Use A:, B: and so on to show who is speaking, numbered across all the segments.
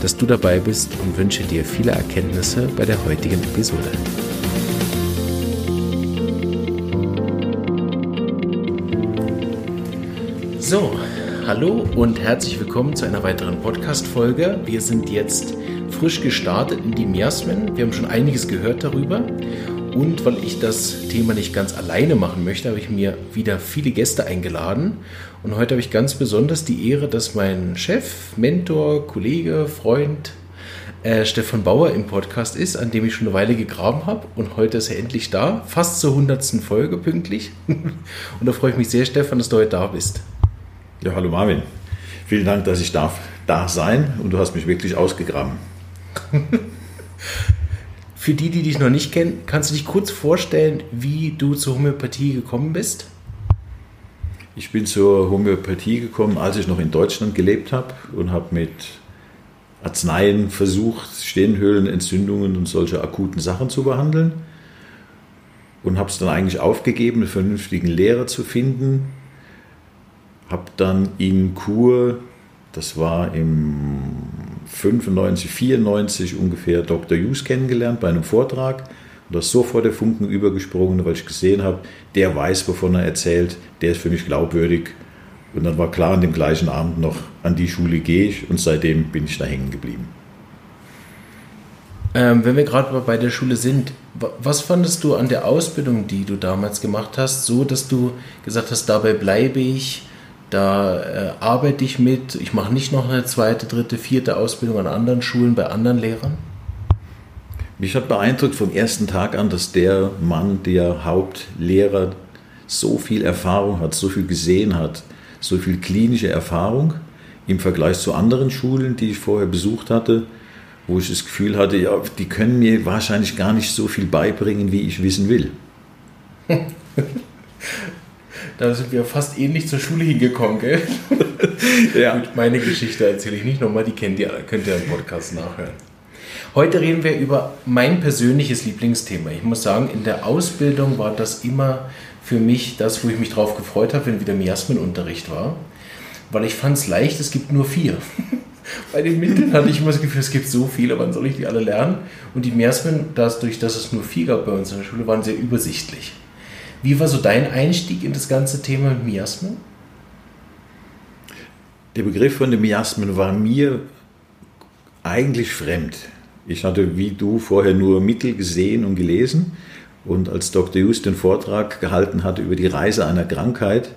A: dass du dabei bist und wünsche dir viele Erkenntnisse bei der heutigen Episode. So, hallo und herzlich willkommen zu einer weiteren Podcast-Folge. Wir sind jetzt frisch gestartet in die Miasmen. Wir haben schon einiges gehört darüber und weil ich das Thema nicht ganz alleine machen möchte, habe ich mir wieder viele Gäste eingeladen. Und heute habe ich ganz besonders die Ehre, dass mein Chef, Mentor, Kollege, Freund äh, Stefan Bauer im Podcast ist, an dem ich schon eine Weile gegraben habe. Und heute ist er endlich da, fast zur hundertsten Folge pünktlich. und da freue ich mich sehr, Stefan, dass du heute da bist.
B: Ja, hallo Marvin. Vielen Dank, dass ich darf da sein und du hast mich wirklich ausgegraben.
A: Für die, die dich noch nicht kennen, kannst du dich kurz vorstellen, wie du zur Homöopathie gekommen bist?
B: Ich bin zur Homöopathie gekommen, als ich noch in Deutschland gelebt habe und habe mit Arzneien versucht, Stehenhöhlenentzündungen und solche akuten Sachen zu behandeln. Und habe es dann eigentlich aufgegeben, einen vernünftigen Lehrer zu finden. Habe dann in Kur das war im 95, 94 ungefähr Dr. Hughes kennengelernt bei einem Vortrag. Und da ist sofort der Funken übergesprungen, weil ich gesehen habe, der weiß, wovon er erzählt, der ist für mich glaubwürdig. Und dann war klar, an dem gleichen Abend noch, an die Schule gehe ich und seitdem bin ich da hängen geblieben.
A: Ähm, wenn wir gerade bei der Schule sind, was fandest du an der Ausbildung, die du damals gemacht hast, so dass du gesagt hast, dabei bleibe ich, da äh, arbeite ich mit. Ich mache nicht noch eine zweite, dritte, vierte Ausbildung an anderen Schulen bei anderen Lehrern.
B: Mich hat beeindruckt vom ersten Tag an, dass der Mann, der Hauptlehrer, so viel Erfahrung hat, so viel gesehen hat, so viel klinische Erfahrung im Vergleich zu anderen Schulen, die ich vorher besucht hatte, wo ich das Gefühl hatte, ja, die können mir wahrscheinlich gar nicht so viel beibringen, wie ich wissen will.
A: Da sind wir fast ähnlich zur Schule hingekommen, gell? ja. Gut, meine Geschichte erzähle ich nicht nochmal, die kennt ihr, könnt ihr im Podcast nachhören. Heute reden wir über mein persönliches Lieblingsthema. Ich muss sagen, in der Ausbildung war das immer für mich das, wo ich mich drauf gefreut habe, wenn wieder Miasmenunterricht war. Weil ich fand es leicht, es gibt nur vier. Bei den Mitteln hatte ich immer das Gefühl, es gibt so viele, wann soll ich die alle lernen? Und die Miasmen, dadurch, dass es nur vier gab bei uns in der Schule, waren sehr übersichtlich. Wie war so dein Einstieg in das ganze Thema Miasmen?
B: Der Begriff von den Miasmen war mir eigentlich fremd. Ich hatte wie du vorher nur Mittel gesehen und gelesen. Und als Dr. Just den Vortrag gehalten hat über die Reise einer Krankheit,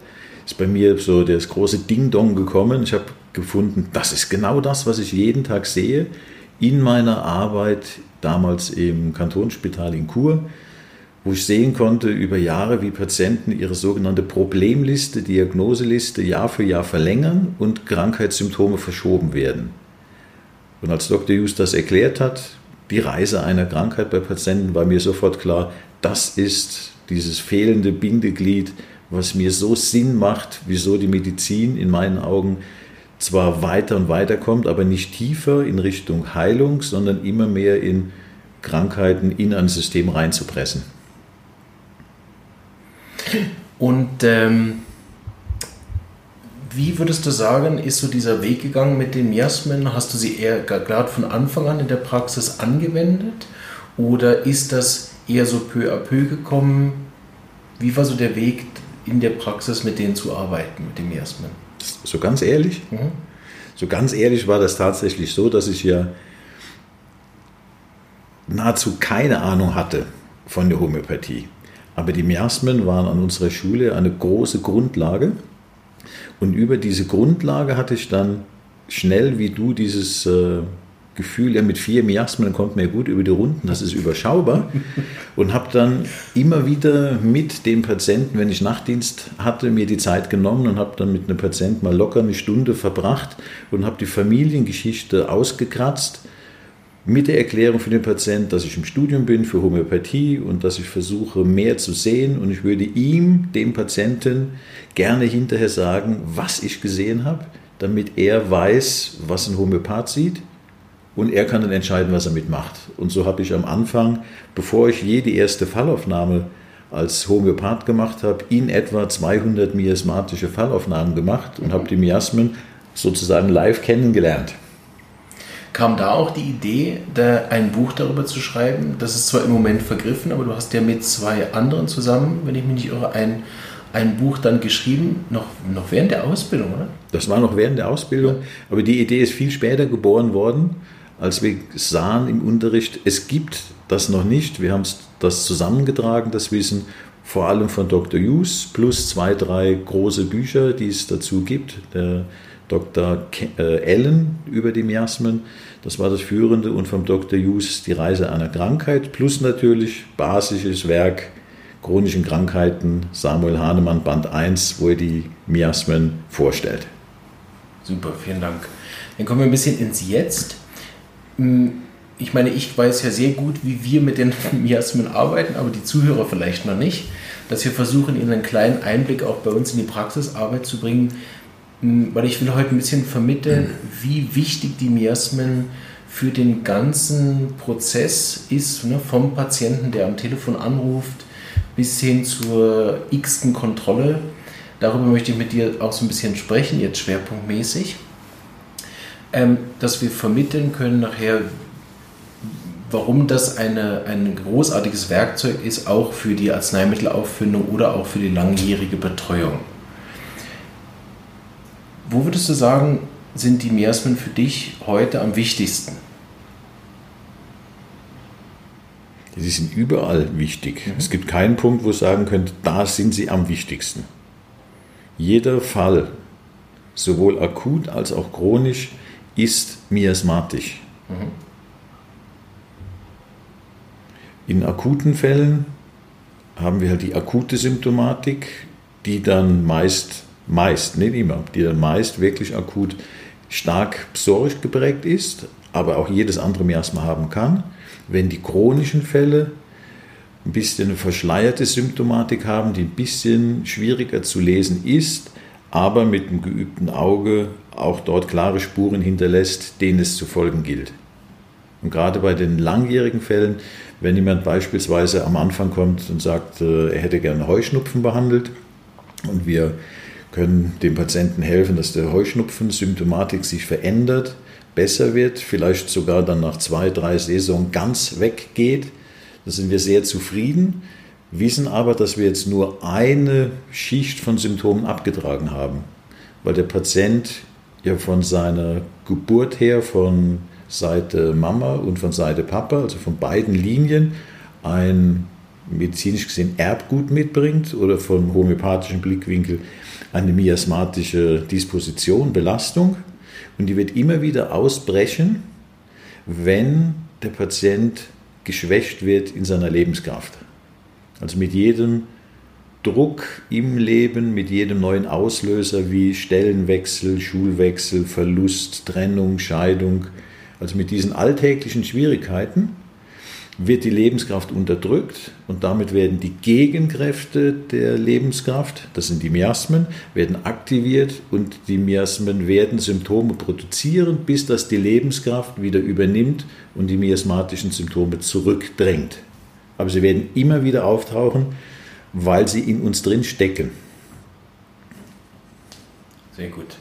B: ist bei mir so das große Ding-Dong gekommen. Ich habe gefunden, das ist genau das, was ich jeden Tag sehe in meiner Arbeit damals im Kantonsspital in Chur wo ich sehen konnte über Jahre, wie Patienten ihre sogenannte Problemliste, Diagnoseliste Jahr für Jahr verlängern und Krankheitssymptome verschoben werden. Und als Dr. Hughes das erklärt hat, die Reise einer Krankheit bei Patienten, war mir sofort klar, das ist dieses fehlende Bindeglied, was mir so Sinn macht, wieso die Medizin in meinen Augen zwar weiter und weiter kommt, aber nicht tiefer in Richtung Heilung, sondern immer mehr in Krankheiten in ein System reinzupressen.
A: Und ähm, wie würdest du sagen, ist so dieser Weg gegangen mit den Miasmen? Hast du sie eher gerade von Anfang an in der Praxis angewendet? Oder ist das eher so peu à peu gekommen? Wie war so der Weg in der Praxis mit denen zu arbeiten, mit den Miasmen?
B: So ganz ehrlich? Mhm. So ganz ehrlich war das tatsächlich so, dass ich ja nahezu keine Ahnung hatte von der Homöopathie. Aber die Miasmen waren an unserer Schule eine große Grundlage. Und über diese Grundlage hatte ich dann schnell wie du dieses äh, Gefühl, ja, mit vier Miasmen kommt mir gut über die Runden, das ist überschaubar. Und habe dann immer wieder mit dem Patienten, wenn ich Nachtdienst hatte, mir die Zeit genommen und habe dann mit einem Patienten mal locker eine Stunde verbracht und habe die Familiengeschichte ausgekratzt mit der Erklärung für den Patienten, dass ich im Studium bin für Homöopathie und dass ich versuche, mehr zu sehen. Und ich würde ihm, dem Patienten, gerne hinterher sagen, was ich gesehen habe, damit er weiß, was ein Homöopath sieht. Und er kann dann entscheiden, was er mitmacht. Und so habe ich am Anfang, bevor ich jede erste Fallaufnahme als Homöopath gemacht habe, in etwa 200 miasmatische Fallaufnahmen gemacht und habe die Miasmen sozusagen live kennengelernt.
A: Kam da auch die Idee, da ein Buch darüber zu schreiben? Das ist zwar im Moment vergriffen, aber du hast ja mit zwei anderen zusammen, wenn ich mich nicht irre, ein, ein Buch dann geschrieben, noch, noch während der Ausbildung, oder?
B: Das war noch während der Ausbildung, aber die Idee ist viel später geboren worden, als wir sahen im Unterricht, es gibt das noch nicht. Wir haben das zusammengetragen, das Wissen, vor allem von Dr. Hughes, plus zwei, drei große Bücher, die es dazu gibt. Der Dr. Allen äh, über die Miasmen, das war das führende, und vom Dr. Hughes die Reise einer Krankheit, plus natürlich basisches Werk chronischen Krankheiten, Samuel Hahnemann, Band 1, wo er die Miasmen vorstellt.
A: Super, vielen Dank. Dann kommen wir ein bisschen ins Jetzt. Hm, ich meine, ich weiß ja sehr gut, wie wir mit den Miasmen arbeiten, aber die Zuhörer vielleicht noch nicht, dass wir versuchen, ihnen einen kleinen Einblick auch bei uns in die Praxisarbeit zu bringen, weil ich will heute ein bisschen vermitteln, wie wichtig die Miasmen für den ganzen Prozess ist, ne, vom Patienten, der am Telefon anruft, bis hin zur x-ten Kontrolle. Darüber möchte ich mit dir auch so ein bisschen sprechen, jetzt schwerpunktmäßig, ähm, dass wir vermitteln können nachher, warum das eine, ein großartiges Werkzeug ist, auch für die Arzneimittelaufbindung oder auch für die langjährige Betreuung. Wo würdest du sagen, sind die Miasmen für dich heute am wichtigsten?
B: Die sind überall wichtig. Mhm. Es gibt keinen Punkt, wo ihr sagen könnt, da sind sie am wichtigsten. Jeder Fall, sowohl akut als auch chronisch, ist miasmatisch. Mhm. In akuten Fällen haben wir halt die akute Symptomatik, die dann meist meist, nicht immer, die dann meist wirklich akut stark psorisch geprägt ist, aber auch jedes andere Miasma haben kann. Wenn die chronischen Fälle ein bisschen eine verschleierte Symptomatik haben, die ein bisschen schwieriger zu lesen ist, aber mit einem geübten Auge auch dort klare Spuren hinterlässt, denen es zu folgen gilt. Und gerade bei den langjährigen Fällen, wenn jemand beispielsweise am Anfang kommt und sagt, äh, er hätte gerne Heuschnupfen behandelt und wir können dem Patienten helfen, dass der Heuschnupfen-Symptomatik sich verändert, besser wird, vielleicht sogar dann nach zwei, drei Saisons ganz weggeht. Da sind wir sehr zufrieden, wissen aber, dass wir jetzt nur eine Schicht von Symptomen abgetragen haben, weil der Patient ja von seiner Geburt her, von Seite Mama und von Seite Papa, also von beiden Linien, ein medizinisch gesehen Erbgut mitbringt oder vom homöopathischen Blickwinkel eine miasmatische Disposition, Belastung. Und die wird immer wieder ausbrechen, wenn der Patient geschwächt wird in seiner Lebenskraft. Also mit jedem Druck im Leben, mit jedem neuen Auslöser wie Stellenwechsel, Schulwechsel, Verlust, Trennung, Scheidung, also mit diesen alltäglichen Schwierigkeiten wird die Lebenskraft unterdrückt und damit werden die Gegenkräfte der Lebenskraft, das sind die Miasmen, werden aktiviert und die Miasmen werden Symptome produzieren, bis das die Lebenskraft wieder übernimmt und die miasmatischen Symptome zurückdrängt. Aber sie werden immer wieder auftauchen, weil sie in uns drin stecken.
A: Sehr gut.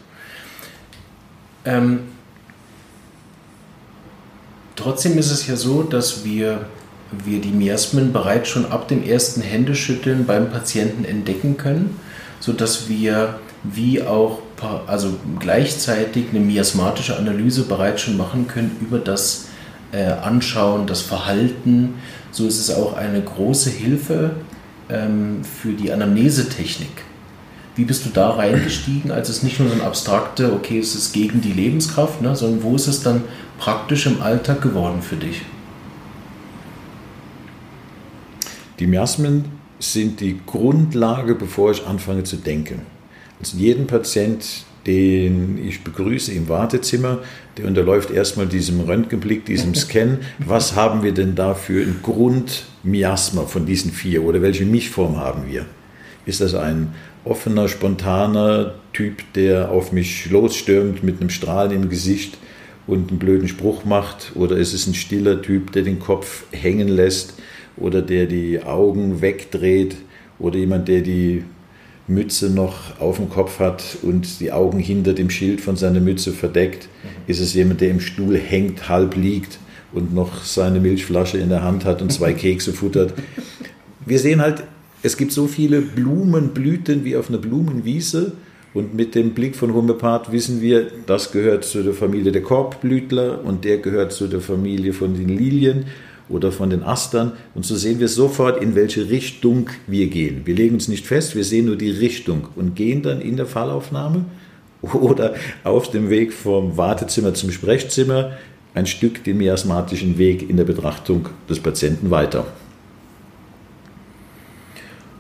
A: Ähm, Trotzdem ist es ja so, dass wir, wir die Miasmen bereits schon ab dem ersten Händeschütteln beim Patienten entdecken können, sodass wir wie auch also gleichzeitig eine miasmatische Analyse bereits schon machen können über das äh, Anschauen, das Verhalten. So ist es auch eine große Hilfe ähm, für die Anamnesetechnik. Wie bist du da reingestiegen, als es nicht nur so ein abstrakte, okay, es ist gegen die Lebenskraft, ne, sondern wo ist es dann praktisch im Alltag geworden für dich?
B: Die Miasmen sind die Grundlage, bevor ich anfange zu denken. Also jeden Patient, den ich begrüße im Wartezimmer. Der unterläuft erstmal diesem Röntgenblick, diesem Scan. Was haben wir denn da für ein Grundmiasma von diesen vier oder welche Mischform haben wir? Ist das ein offener, spontaner Typ, der auf mich losstürmt mit einem Strahlen im Gesicht und einen blöden Spruch macht? Oder ist es ein stiller Typ, der den Kopf hängen lässt oder der die Augen wegdreht? Oder jemand, der die Mütze noch auf dem Kopf hat und die Augen hinter dem Schild von seiner Mütze verdeckt? Ist es jemand, der im Stuhl hängt, halb liegt und noch seine Milchflasche in der Hand hat und zwei Kekse futtert? Wir sehen halt es gibt so viele Blumenblüten wie auf einer Blumenwiese. Und mit dem Blick von Homöopath wissen wir, das gehört zu der Familie der Korbblütler und der gehört zu der Familie von den Lilien oder von den Astern. Und so sehen wir sofort, in welche Richtung wir gehen. Wir legen uns nicht fest, wir sehen nur die Richtung und gehen dann in der Fallaufnahme oder auf dem Weg vom Wartezimmer zum Sprechzimmer ein Stück den miasmatischen Weg in der Betrachtung des Patienten weiter.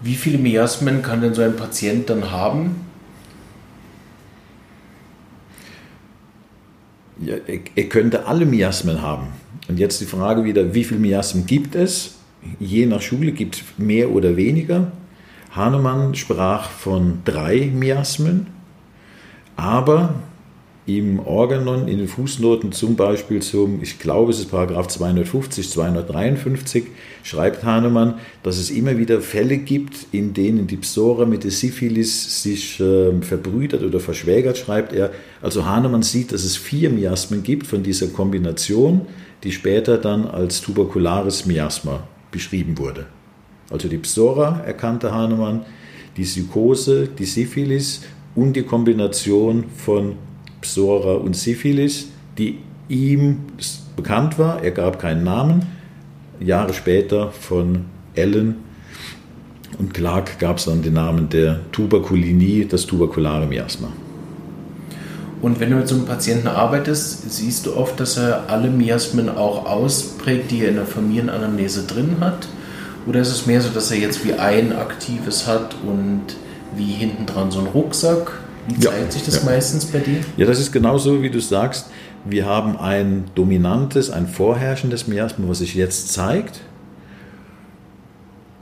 A: Wie viele Miasmen kann denn so ein Patient dann haben?
B: Ja, er, er könnte alle Miasmen haben. Und jetzt die Frage wieder, wie viele Miasmen gibt es? Je nach Schule gibt es mehr oder weniger. Hahnemann sprach von drei Miasmen, aber im Organon, in den Fußnoten zum Beispiel zum, ich glaube es ist Paragraph 250, 253, schreibt Hahnemann, dass es immer wieder Fälle gibt, in denen die Psora mit der Syphilis sich äh, verbrüdert oder verschwägert, schreibt er. Also Hahnemann sieht, dass es vier Miasmen gibt von dieser Kombination, die später dann als tuberkulares Miasma beschrieben wurde. Also die Psora erkannte Hahnemann, die Psychose, die Syphilis und die Kombination von Psora und Syphilis, die ihm bekannt war. Er gab keinen Namen. Jahre später von Ellen und Clark gab es dann den Namen der Tuberkulinie, das tuberkulare Miasma.
A: Und wenn du mit so einem Patienten arbeitest, siehst du oft, dass er alle Miasmen auch ausprägt, die er in der Familienanamnese drin hat? Oder ist es mehr so, dass er jetzt wie ein aktives hat und wie hinten dran so ein Rucksack? Wie zeigt ja, sich das ja. meistens bei dir?
B: Ja, das ist genauso, wie du sagst. Wir haben ein dominantes, ein vorherrschendes Miasma, was sich jetzt zeigt.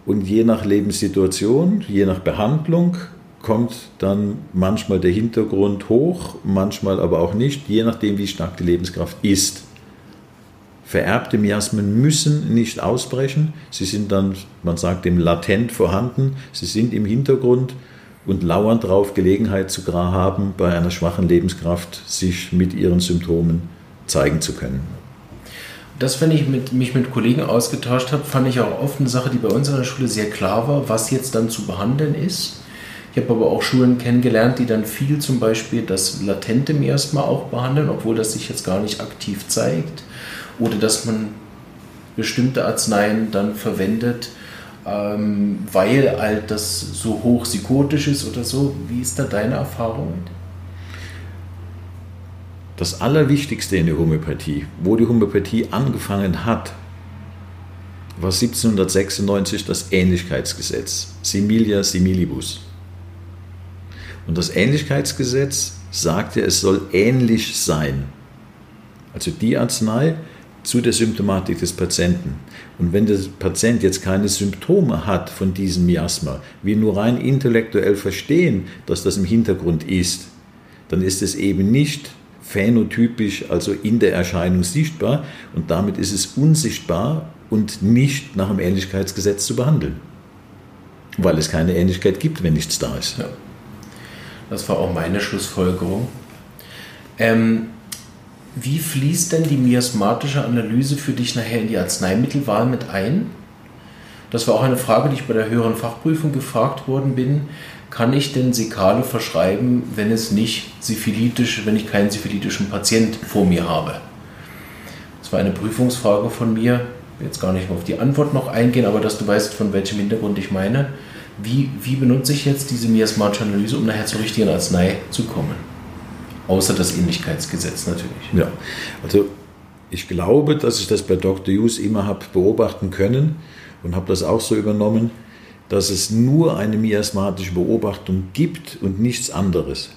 B: Und je nach Lebenssituation, je nach Behandlung kommt dann manchmal der Hintergrund hoch, manchmal aber auch nicht, je nachdem, wie stark die Lebenskraft ist. Vererbte Miasmen müssen nicht ausbrechen. Sie sind dann, man sagt dem, latent vorhanden. Sie sind im Hintergrund und lauernd darauf Gelegenheit zu haben, bei einer schwachen Lebenskraft sich mit ihren Symptomen zeigen zu können.
A: Das, wenn ich mit, mich mit Kollegen ausgetauscht habe, fand ich auch oft eine Sache, die bei uns an der Schule sehr klar war, was jetzt dann zu behandeln ist. Ich habe aber auch Schulen kennengelernt, die dann viel zum Beispiel das latente Miasma auch behandeln, obwohl das sich jetzt gar nicht aktiv zeigt. Oder dass man bestimmte Arzneien dann verwendet, ähm, weil halt das so hoch psychotisch ist oder so. Wie ist da deine Erfahrung?
B: Das Allerwichtigste in der Homöopathie, wo die Homöopathie angefangen hat, war 1796 das Ähnlichkeitsgesetz, Similia similibus. Und das Ähnlichkeitsgesetz sagte, es soll ähnlich sein. Also die Arznei zu der Symptomatik des Patienten. Und wenn der Patient jetzt keine Symptome hat von diesem Miasma, wir nur rein intellektuell verstehen, dass das im Hintergrund ist, dann ist es eben nicht phänotypisch, also in der Erscheinung sichtbar und damit ist es unsichtbar und nicht nach dem Ähnlichkeitsgesetz zu behandeln. Weil es keine Ähnlichkeit gibt, wenn nichts da ist. Ja.
A: Das war auch meine Schlussfolgerung. Ähm, wie fließt denn die miasmatische Analyse für dich nachher in die Arzneimittelwahl mit ein? Das war auch eine Frage, die ich bei der höheren Fachprüfung gefragt worden bin. Kann ich denn Sekale verschreiben, wenn es nicht syphilitisch, wenn ich keinen syphilitischen Patient vor mir habe? Das war eine Prüfungsfrage von mir. Ich will jetzt gar nicht mehr auf die Antwort noch eingehen, aber dass du weißt, von welchem Hintergrund ich meine. Wie, wie benutze ich jetzt diese miasmatische Analyse, um nachher zur richtigen Arznei zu kommen? Außer das Ähnlichkeitsgesetz natürlich.
B: Ja, also ich glaube, dass ich das bei Dr. Hughes immer habe beobachten können und habe das auch so übernommen, dass es nur eine miasmatische Beobachtung gibt und nichts anderes.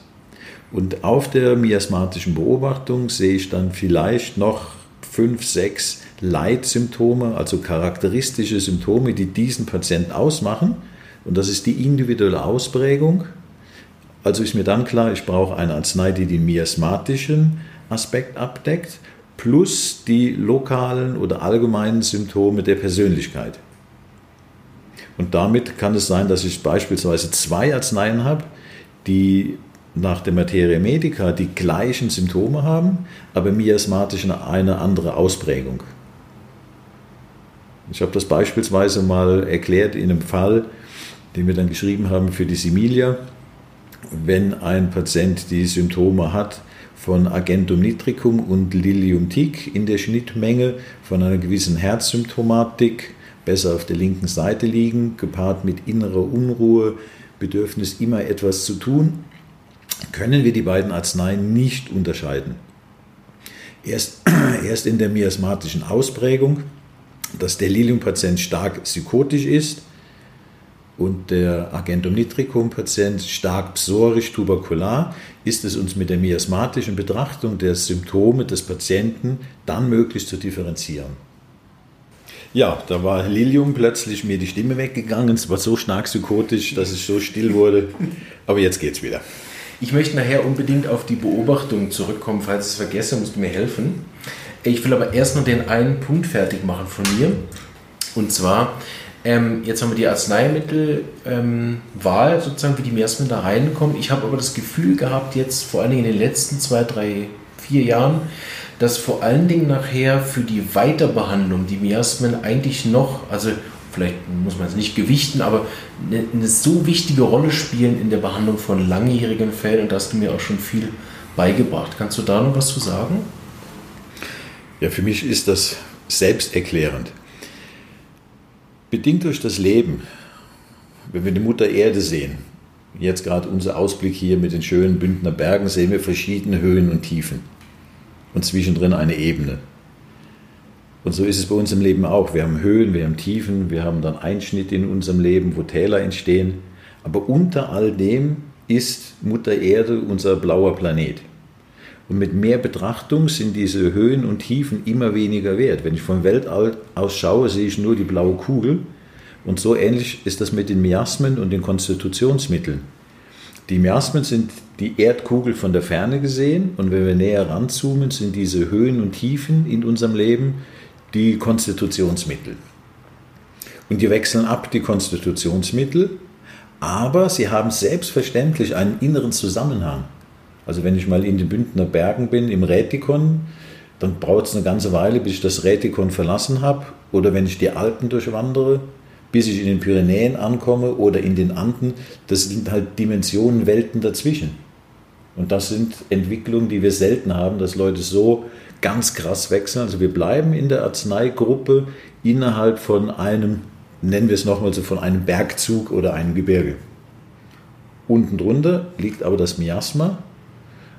B: Und auf der miasmatischen Beobachtung sehe ich dann vielleicht noch fünf, sechs Leitsymptome, also charakteristische Symptome, die diesen Patienten ausmachen. Und das ist die individuelle Ausprägung. Also ist mir dann klar, ich brauche eine Arznei, die den miasmatischen Aspekt abdeckt, plus die lokalen oder allgemeinen Symptome der Persönlichkeit. Und damit kann es sein, dass ich beispielsweise zwei Arzneien habe, die nach der Materia Medica die gleichen Symptome haben, aber miasmatisch eine andere Ausprägung. Ich habe das beispielsweise mal erklärt in einem Fall, den wir dann geschrieben haben für die Similia. Wenn ein Patient die Symptome hat von Agentum nitricum und Lilium tic in der Schnittmenge von einer gewissen Herzsymptomatik, besser auf der linken Seite liegen, gepaart mit innerer Unruhe, Bedürfnis immer etwas zu tun, können wir die beiden Arzneien nicht unterscheiden. Erst, erst in der miasmatischen Ausprägung, dass der Lilium-Patient stark psychotisch ist und der Agentum nitricum-Patient stark psorisch tuberkular, ist es uns mit der miasmatischen Betrachtung der Symptome des Patienten dann möglich zu differenzieren. Ja, da war Lilium plötzlich mir die Stimme weggegangen. Es war so stark psychotisch, dass es so still wurde. Aber jetzt geht's wieder.
A: Ich möchte nachher unbedingt auf die Beobachtung zurückkommen. Falls ich es vergesse, musst du mir helfen. Ich will aber erst noch den einen Punkt fertig machen von mir. Und zwar, ähm, jetzt haben wir die Arzneimittelwahl, ähm, sozusagen, wie die Miasmen da reinkommen. Ich habe aber das Gefühl gehabt, jetzt vor allen Dingen in den letzten zwei, drei, vier Jahren, dass vor allen Dingen nachher für die Weiterbehandlung die Miasmen eigentlich noch, also vielleicht muss man es nicht gewichten, aber eine, eine, so wichtige Rolle spielen in der Behandlung von langjährigen Fällen und da hast du mir auch schon viel beigebracht. Kannst du da noch was zu sagen?
B: Ja, für mich ist das selbsterklärend. Bedingt durch das Leben, wenn wir die Mutter Erde sehen, jetzt gerade unser Ausblick hier mit den schönen Bündner Bergen, sehen wir verschiedene Höhen und Tiefen und zwischendrin eine Ebene. Und so ist es bei uns im Leben auch. Wir haben Höhen, wir haben Tiefen, wir haben dann Einschnitte in unserem Leben, wo Täler entstehen. Aber unter all dem ist Mutter Erde unser blauer Planet. Und mit mehr Betrachtung sind diese Höhen und Tiefen immer weniger wert. Wenn ich vom Weltall aus schaue, sehe ich nur die blaue Kugel. Und so ähnlich ist das mit den Miasmen und den Konstitutionsmitteln. Die Miasmen sind die Erdkugel von der Ferne gesehen und wenn wir näher ranzoomen, sind diese Höhen und Tiefen in unserem Leben die Konstitutionsmittel. Und die wechseln ab, die Konstitutionsmittel, aber sie haben selbstverständlich einen inneren Zusammenhang. Also wenn ich mal in den Bündner Bergen bin, im Rätikon, dann braucht es eine ganze Weile, bis ich das Rätikon verlassen habe. Oder wenn ich die Alpen durchwandere, bis ich in den Pyrenäen ankomme oder in den Anden. Das sind halt Dimensionen, Welten dazwischen. Und das sind Entwicklungen, die wir selten haben, dass Leute so ganz krass wechseln. Also wir bleiben in der Arzneigruppe innerhalb von einem, nennen wir es nochmal so, von einem Bergzug oder einem Gebirge. Unten drunter liegt aber das Miasma,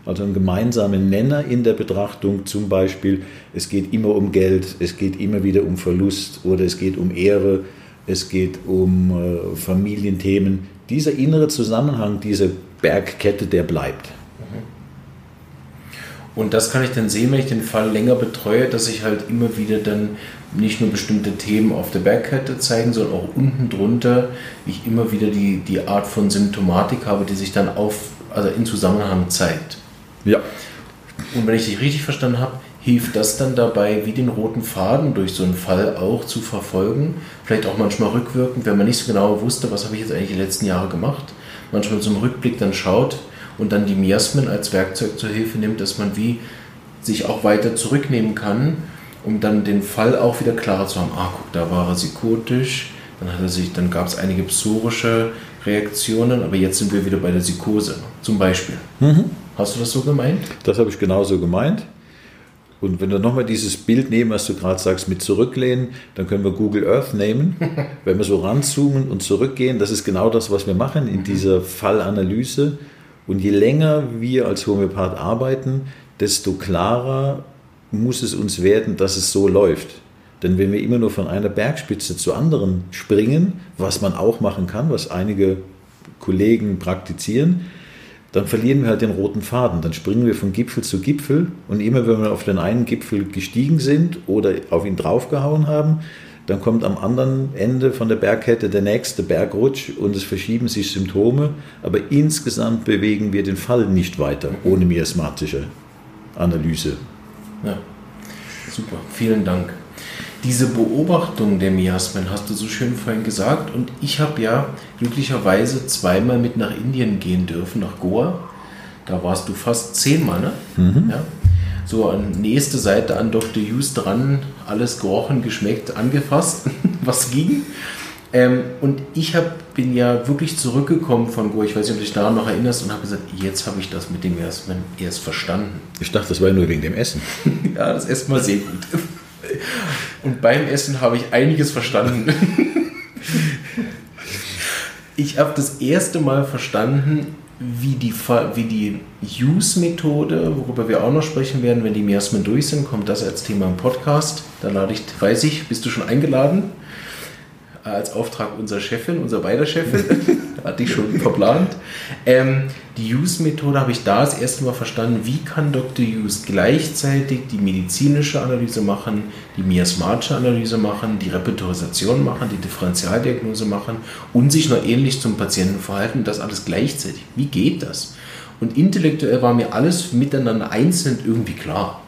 B: also ein gemeinsamer Nenner in der Betrachtung, zum Beispiel, es geht immer um Geld, es geht immer wieder um Verlust oder es geht um Ehre, es geht um äh, Familienthemen. Dieser innere Zusammenhang, diese Bergkette, der bleibt.
A: Und das kann ich dann sehen, wenn ich den Fall länger betreue, dass sich halt immer wieder dann nicht nur bestimmte Themen auf der Bergkette zeigen, sondern auch unten drunter ich immer wieder die, die Art von Symptomatik habe, die sich dann auf, also in Zusammenhang zeigt.
B: Ja.
A: Und wenn ich dich richtig verstanden habe, hilft das dann dabei, wie den roten Faden durch so einen Fall auch zu verfolgen. Vielleicht auch manchmal rückwirkend, wenn man nicht so genau wusste, was habe ich jetzt eigentlich die letzten Jahre gemacht. Manchmal zum Rückblick dann schaut und dann die Miasmen als Werkzeug zur Hilfe nimmt, dass man wie sich auch weiter zurücknehmen kann, um dann den Fall auch wieder klarer zu haben. Ah, guck, da war er psychotisch, dann hat er sich, dann gab es einige psorische Reaktionen, aber jetzt sind wir wieder bei der Psychose, zum Beispiel. Mhm. Hast du das so gemeint?
B: Das habe ich genauso gemeint. Und wenn wir nochmal dieses Bild nehmen, was du gerade sagst, mit zurücklehnen, dann können wir Google Earth nehmen. wenn wir so ranzoomen und zurückgehen, das ist genau das, was wir machen in mhm. dieser Fallanalyse. Und je länger wir als Homöopath arbeiten, desto klarer muss es uns werden, dass es so läuft. Denn wenn wir immer nur von einer Bergspitze zur anderen springen, was man auch machen kann, was einige Kollegen praktizieren, dann verlieren wir halt den roten Faden. Dann springen wir von Gipfel zu Gipfel und immer wenn wir auf den einen Gipfel gestiegen sind oder auf ihn draufgehauen haben, dann kommt am anderen Ende von der Bergkette der nächste Bergrutsch und es verschieben sich Symptome, aber insgesamt bewegen wir den Fall nicht weiter ohne miasmatische Analyse.
A: Ja, super, vielen Dank. Diese Beobachtung der Miasmen hast du so schön vorhin gesagt und ich habe ja glücklicherweise zweimal mit nach Indien gehen dürfen, nach Goa. Da warst du fast zehnmal, ne? Mhm. Ja so an nächste Seite an Dr. Hughes dran, alles gerochen, geschmeckt, angefasst, was ging. Ähm, und ich hab, bin ja wirklich zurückgekommen von Go, ich weiß nicht, ob du dich daran noch erinnerst, und habe gesagt, jetzt habe ich das mit dem Jasmin erst verstanden.
B: Ich dachte, das war nur wegen dem Essen.
A: ja, das Essen war sehr gut. Und beim Essen habe ich einiges verstanden. ich habe das erste Mal verstanden, wie die, wie die Use-Methode, worüber wir auch noch sprechen werden, wenn die Miasmen durch sind, kommt das als Thema im Podcast. Da lade ich, weiß ich, bist du schon eingeladen? Als Auftrag unserer Chefin, unserer beider Chefin, hatte ich schon verplant. Ähm, die Use-Methode habe ich da das erste Mal verstanden, wie kann Dr. Use gleichzeitig die medizinische Analyse machen, die miasmatische Analyse machen, die Repetitorisation machen, die Differentialdiagnose machen und sich noch ähnlich zum Patienten verhalten, das alles gleichzeitig. Wie geht das? Und intellektuell war mir alles miteinander einzeln irgendwie klar.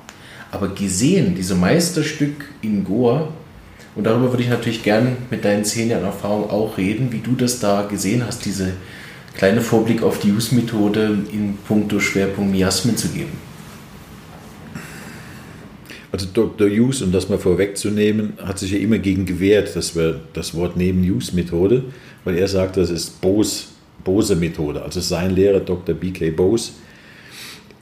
A: Aber gesehen, diese Meisterstück in Goa, und darüber würde ich natürlich gern mit deinen zehn Jahren Erfahrung auch reden, wie du das da gesehen hast, diese kleine Vorblick auf die Use-Methode in puncto Schwerpunkt Miasmen zu geben.
B: Also Dr. Hughes, um das mal vorwegzunehmen, hat sich ja immer gegen gewehrt, dass wir das Wort nehmen Hughes-Methode, weil er sagt, das ist Bose, Bose-Methode. Also sein Lehrer Dr. B.K. Bose,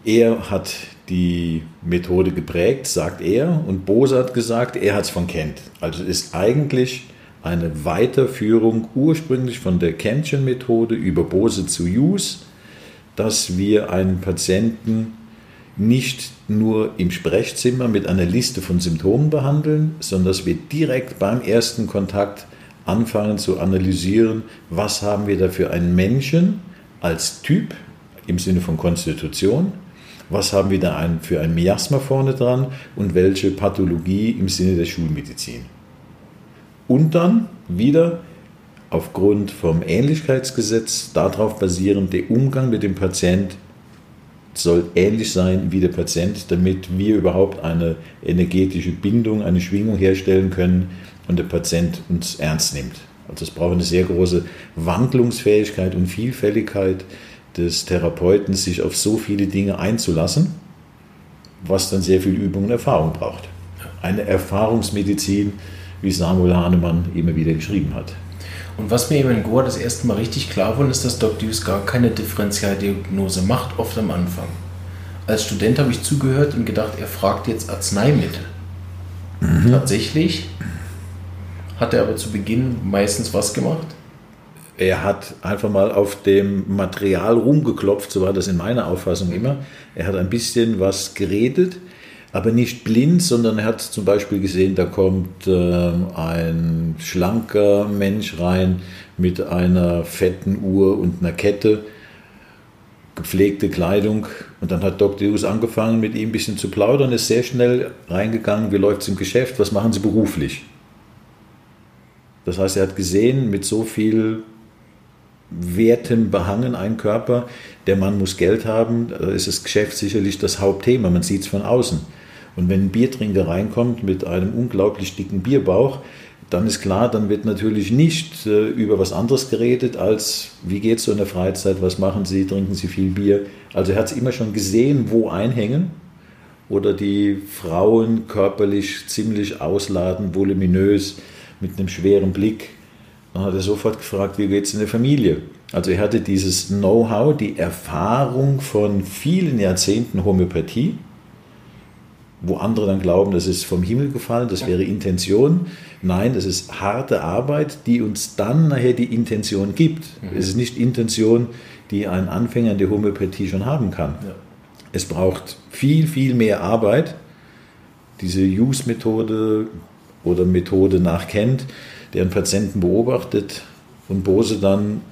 B: er hat die Methode geprägt, sagt er, und Bose hat gesagt, er hat es von Kent. Also ist eigentlich eine Weiterführung ursprünglich von der Kentschen Methode über Bose zu Hughes, dass wir einen Patienten nicht nur im Sprechzimmer mit einer Liste von Symptomen behandeln, sondern dass wir direkt beim ersten Kontakt anfangen zu analysieren, was haben wir da für einen Menschen als Typ im Sinne von Konstitution, was haben wir da ein, für ein Miasma vorne dran und welche Pathologie im Sinne der Schulmedizin. Und dann wieder aufgrund vom Ähnlichkeitsgesetz darauf basierend, der Umgang mit dem Patient soll ähnlich sein wie der Patient, damit wir überhaupt eine energetische Bindung, eine Schwingung herstellen können und der Patient uns ernst nimmt. Also es braucht eine sehr große Wandlungsfähigkeit und Vielfältigkeit des Therapeuten, sich auf so viele Dinge einzulassen, was dann sehr viel Übung und Erfahrung braucht. Eine Erfahrungsmedizin, wie Samuel Hahnemann immer wieder geschrieben hat.
A: Und was mir eben in Goa das erste Mal richtig klar wurde, ist, dass Dr. Hughes gar keine Differentialdiagnose macht, oft am Anfang. Als Student habe ich zugehört und gedacht, er fragt jetzt Arzneimittel. Mhm. Tatsächlich hat er aber zu Beginn meistens was gemacht?
B: Er hat einfach mal auf dem Material rumgeklopft, so war das in meiner Auffassung immer. Er hat ein bisschen was geredet, aber nicht blind, sondern er hat zum Beispiel gesehen, da kommt äh, ein schlanker Mensch rein mit einer fetten Uhr und einer Kette, gepflegte Kleidung. Und dann hat Dr. Hughes angefangen, mit ihm ein bisschen zu plaudern, ist sehr schnell reingegangen, wie läuft es im Geschäft, was machen Sie beruflich? Das heißt, er hat gesehen, mit so viel Werten behangen, ein Körper. Der Mann muss Geld haben, da ist das Geschäft sicherlich das Hauptthema, man sieht es von außen. Und wenn ein Biertrinker reinkommt mit einem unglaublich dicken Bierbauch, dann ist klar, dann wird natürlich nicht äh, über was anderes geredet, als wie geht es so in der Freizeit, was machen Sie, trinken Sie viel Bier. Also er hat es immer schon gesehen, wo einhängen oder die Frauen körperlich ziemlich ausladen, voluminös, mit einem schweren Blick dann hat er sofort gefragt, wie geht es in der Familie? Also er hatte dieses Know-how, die Erfahrung von vielen Jahrzehnten Homöopathie, wo andere dann glauben, das ist vom Himmel gefallen, das wäre Intention. Nein, das ist harte Arbeit, die uns dann nachher die Intention gibt. Mhm. Es ist nicht Intention, die ein Anfänger in der Homöopathie schon haben kann. Ja. Es braucht viel, viel mehr Arbeit. Diese Use-Methode oder Methode nach Kent, deren Patienten beobachtet und Bose dann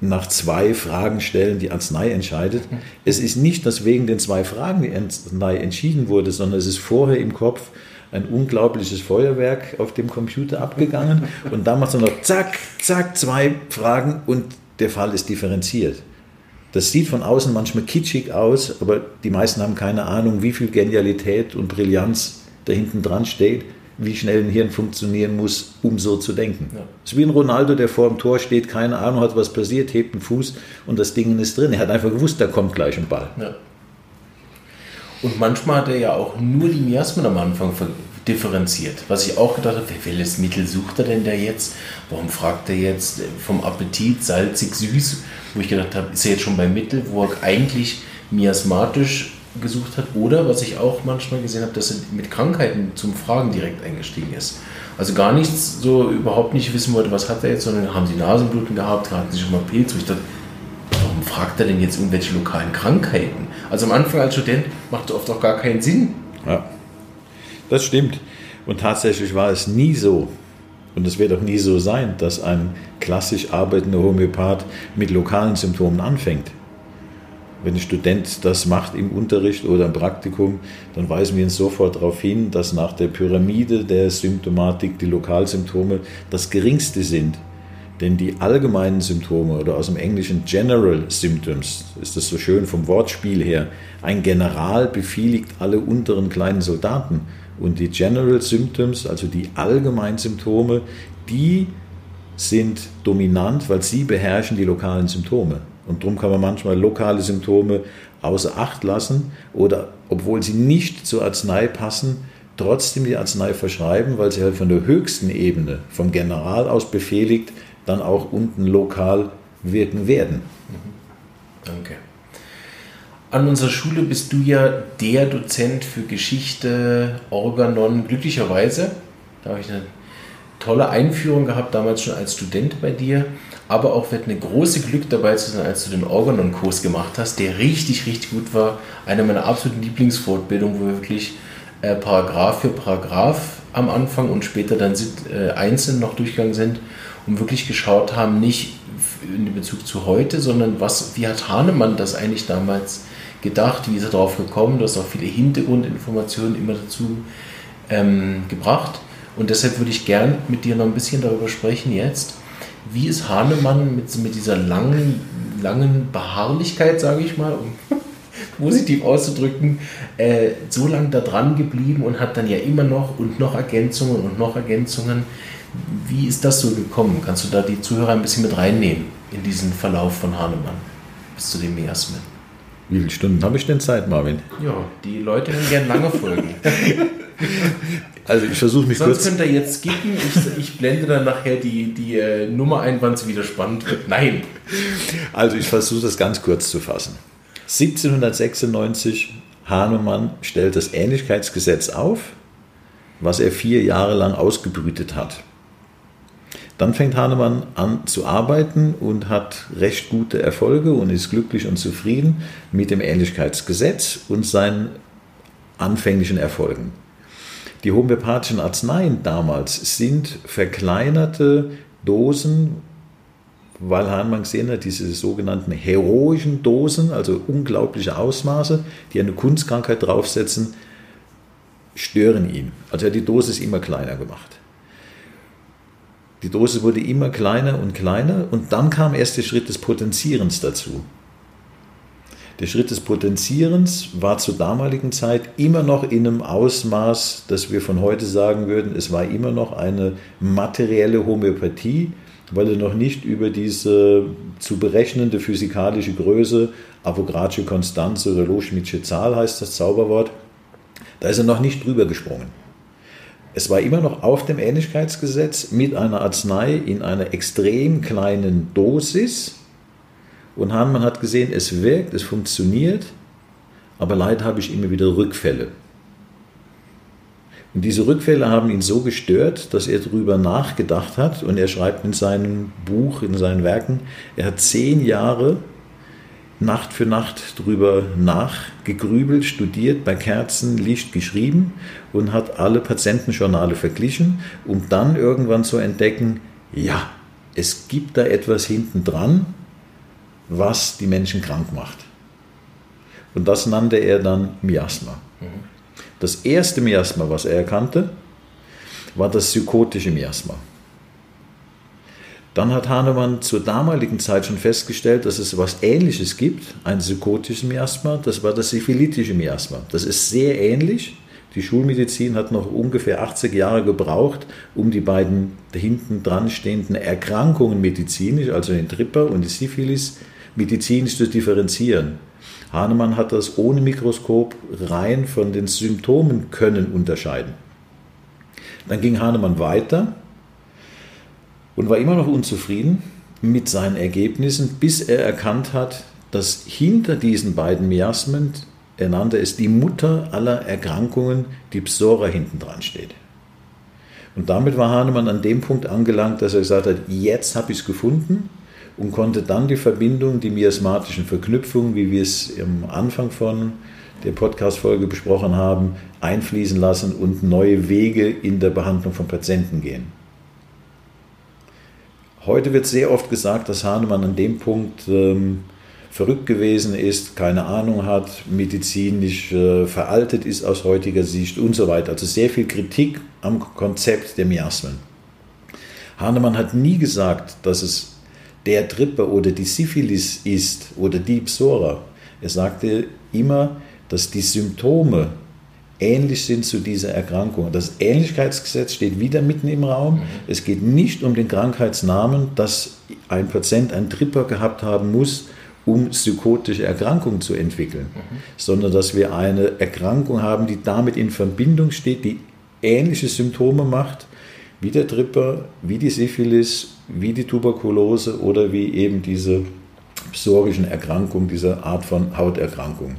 B: nach zwei Fragen stellen die Arznei entscheidet. Es ist nicht, dass wegen den zwei Fragen die Arznei entschieden wurde, sondern es ist vorher im Kopf ein unglaubliches Feuerwerk auf dem Computer abgegangen und da macht es noch zack, zack, zwei Fragen und der Fall ist differenziert. Das sieht von außen manchmal kitschig aus, aber die meisten haben keine Ahnung, wie viel Genialität und Brillanz da hinten dran steht wie schnell ein Hirn funktionieren muss, um so zu denken. Ja. Es ist wie ein Ronaldo, der vor dem Tor steht, keine Ahnung hat, was passiert, hebt einen Fuß und das Ding ist drin. Er hat einfach gewusst, da kommt gleich ein Ball. Ja.
A: Und manchmal hat er ja auch nur die Miasmen am Anfang differenziert. Was ich auch gedacht habe, welches Mittel sucht er denn da jetzt? Warum fragt er jetzt vom Appetit salzig, süß? Wo ich gedacht habe, ist er jetzt schon beim Mittel, wo er eigentlich miasmatisch gesucht hat oder was ich auch manchmal gesehen habe, dass er mit Krankheiten zum Fragen direkt eingestiegen ist. Also gar nichts, so überhaupt nicht wissen wollte, was hat er jetzt, sondern haben sie Nasenbluten gehabt, hatten sie schon mal Pilz. Und ich dachte, warum fragt er denn jetzt irgendwelche lokalen Krankheiten? Also am Anfang als Student macht es oft auch gar keinen Sinn.
B: Ja, das stimmt. Und tatsächlich war es nie so, und es wird auch nie so sein, dass ein klassisch arbeitender Homöopath mit lokalen Symptomen anfängt. Wenn ein Student das macht im Unterricht oder im Praktikum, dann weisen wir ihn sofort darauf hin, dass nach der Pyramide der Symptomatik die Lokalsymptome das geringste sind. Denn die allgemeinen Symptome oder aus dem Englischen General Symptoms, ist das so schön vom Wortspiel her, ein General befehligt alle unteren kleinen Soldaten. Und die General Symptoms, also die allgemeinen Symptome, die sind dominant, weil sie beherrschen die lokalen Symptome. Und darum kann man manchmal lokale Symptome außer Acht lassen oder, obwohl sie nicht zur Arznei passen, trotzdem die Arznei verschreiben, weil sie halt von der höchsten Ebene, vom General aus befehligt, dann auch unten lokal wirken werden.
A: Mhm. Danke. An unserer Schule bist du ja der Dozent für Geschichte, Organon, glücklicherweise. Da habe ich eine tolle Einführung gehabt, damals schon als Student bei dir aber auch wird eine große Glück dabei zu sein, als du den Organon-Kurs gemacht hast, der richtig, richtig gut war. Eine meiner absoluten Lieblingsfortbildungen, wo wir wirklich äh, Paragraph für Paragraph am Anfang und später dann äh, einzeln noch durchgegangen sind und wirklich geschaut haben, nicht in Bezug zu heute, sondern was, wie hat Hahnemann das eigentlich damals gedacht, wie ist er darauf gekommen, du hast auch viele Hintergrundinformationen immer dazu ähm, gebracht. Und deshalb würde ich gern mit dir noch ein bisschen darüber sprechen jetzt wie ist Hahnemann mit, mit dieser langen, langen Beharrlichkeit, sage ich mal, um positiv auszudrücken, äh, so lange da dran geblieben und hat dann ja immer noch und noch Ergänzungen und noch Ergänzungen. Wie ist das so gekommen? Kannst du da die Zuhörer ein bisschen mit reinnehmen in diesen Verlauf von Hahnemann bis zu dem Miasmen?
B: Wie viele Stunden habe ich denn Zeit, Marvin?
A: Ja, die Leute hören gerne lange Folgen.
B: Also ich versuche mich
A: Sonst kurz... Sonst könnt ihr jetzt skippen, ich, ich blende dann nachher die, die äh, Nummer ein, wann es wieder spannend wird. Nein.
B: Also ich versuche das ganz kurz zu fassen. 1796, Hahnemann stellt das Ähnlichkeitsgesetz auf, was er vier Jahre lang ausgebrütet hat. Dann fängt Hahnemann an zu arbeiten und hat recht gute Erfolge und ist glücklich und zufrieden mit dem Ähnlichkeitsgesetz und seinen anfänglichen Erfolgen. Die homöopathischen Arzneien damals sind verkleinerte Dosen, weil Hahnemann gesehen hat, diese sogenannten heroischen Dosen, also unglaubliche Ausmaße, die eine Kunstkrankheit draufsetzen, stören ihn. Also er hat die Dosis immer kleiner gemacht. Die Dose wurde immer kleiner und kleiner und dann kam erst der Schritt des Potenzierens dazu. Der Schritt des Potenzierens war zur damaligen Zeit immer noch in einem Ausmaß, dass wir von heute sagen würden, es war immer noch eine materielle Homöopathie, weil er noch nicht über diese zu berechnende physikalische Größe, Avogadro Konstanze oder Loschmidtsche Zahl heißt das Zauberwort, da ist er noch nicht drüber gesprungen. Es war immer noch auf dem Ähnlichkeitsgesetz mit einer Arznei in einer extrem kleinen Dosis, und Hahnemann hat gesehen, es wirkt, es funktioniert, aber leider habe ich immer wieder Rückfälle. Und diese Rückfälle haben ihn so gestört, dass er darüber nachgedacht hat und er schreibt in seinem Buch, in seinen Werken, er hat zehn Jahre Nacht für Nacht darüber nachgegrübelt, studiert, bei Kerzenlicht geschrieben und hat alle Patientenjournale verglichen, um dann irgendwann zu entdecken, ja, es gibt da etwas hinten dran, was die Menschen krank macht. Und das nannte er dann Miasma. Mhm. Das erste Miasma, was er erkannte, war das psychotische Miasma. Dann hat Hahnemann zur damaligen Zeit schon festgestellt, dass es etwas Ähnliches gibt, ein psychotisches Miasma, das war das syphilitische Miasma. Das ist sehr ähnlich. Die Schulmedizin hat noch ungefähr 80 Jahre gebraucht, um die beiden hinten dran stehenden Erkrankungen medizinisch, also den Tripper und die Syphilis, medizinisch zu differenzieren. Hahnemann hat das ohne Mikroskop rein von den Symptomen können unterscheiden. Dann ging Hahnemann weiter und war immer noch unzufrieden mit seinen Ergebnissen, bis er erkannt hat, dass hinter diesen beiden Miasmen, er nannte es die Mutter aller Erkrankungen, die Psora hinten dran steht. Und damit war Hahnemann an dem Punkt angelangt, dass er gesagt hat, jetzt habe ich es gefunden und konnte dann die Verbindung, die miasmatischen Verknüpfungen, wie wir es am Anfang von der Podcast-Folge besprochen haben, einfließen lassen und neue Wege in der Behandlung von Patienten gehen. Heute wird sehr oft gesagt, dass Hahnemann an dem Punkt ähm, verrückt gewesen ist, keine Ahnung hat, medizinisch äh, veraltet ist aus heutiger Sicht und so weiter. Also sehr viel Kritik am Konzept der Miasmen. Hahnemann hat nie gesagt, dass es der Trippe oder die Syphilis ist oder die Psora. Er sagte immer, dass die Symptome ähnlich sind zu dieser Erkrankung. Das Ähnlichkeitsgesetz steht wieder mitten im Raum. Mhm. Es geht nicht um den Krankheitsnamen, dass ein Patient einen Tripper gehabt haben muss, um psychotische Erkrankungen zu entwickeln, mhm. sondern dass wir eine Erkrankung haben, die damit in Verbindung steht, die ähnliche Symptome macht, wie der Tripper, wie die Syphilis, wie die Tuberkulose oder wie eben diese psorischen Erkrankungen, diese Art von Hauterkrankung.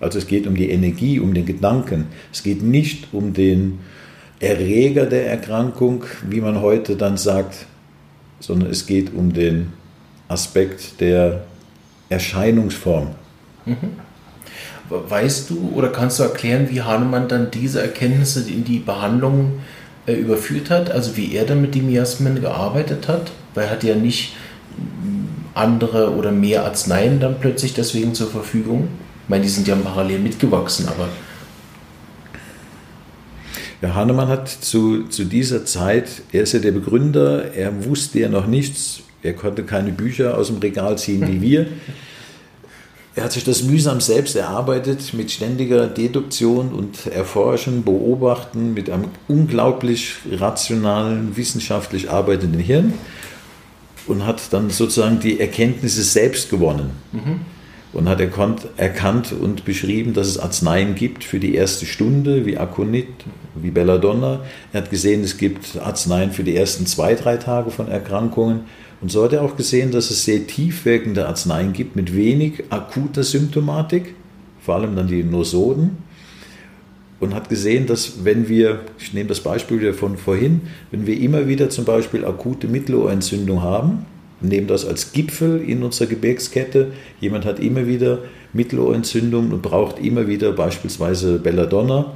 B: Also es geht um die Energie, um den Gedanken. Es geht nicht um den Erreger der Erkrankung, wie man heute dann sagt, sondern es geht um den Aspekt der Erscheinungsform. Mhm.
A: Weißt du oder kannst du erklären, wie Hahnemann dann diese Erkenntnisse in die Behandlung äh, überführt hat? Also wie er dann mit den Miasmen gearbeitet hat? Weil er hat ja nicht andere oder mehr Arzneien dann plötzlich deswegen zur Verfügung. Ich meine, die sind ja parallel mitgewachsen, aber.
B: Ja, Hahnemann hat zu, zu dieser Zeit, er ist ja der Begründer, er wusste ja noch nichts, er konnte keine Bücher aus dem Regal ziehen wie wir. Er hat sich das mühsam selbst erarbeitet mit ständiger Deduktion und Erforschen, Beobachten, mit einem unglaublich rationalen, wissenschaftlich arbeitenden Hirn und hat dann sozusagen die Erkenntnisse selbst gewonnen. Mhm und hat erkannt und beschrieben, dass es Arzneien gibt für die erste Stunde, wie Aconit, wie Belladonna. Er hat gesehen, es gibt Arzneien für die ersten zwei, drei Tage von Erkrankungen. Und so hat er auch gesehen, dass es sehr tiefwirkende Arzneien gibt mit wenig akuter Symptomatik, vor allem dann die Nosoden. Und hat gesehen, dass wenn wir, ich nehme das Beispiel von vorhin, wenn wir immer wieder zum Beispiel akute Mittelohrentzündung haben, nehmen das als Gipfel in unserer Gebirgskette. Jemand hat immer wieder Mittelohrentzündung und braucht immer wieder beispielsweise Belladonna.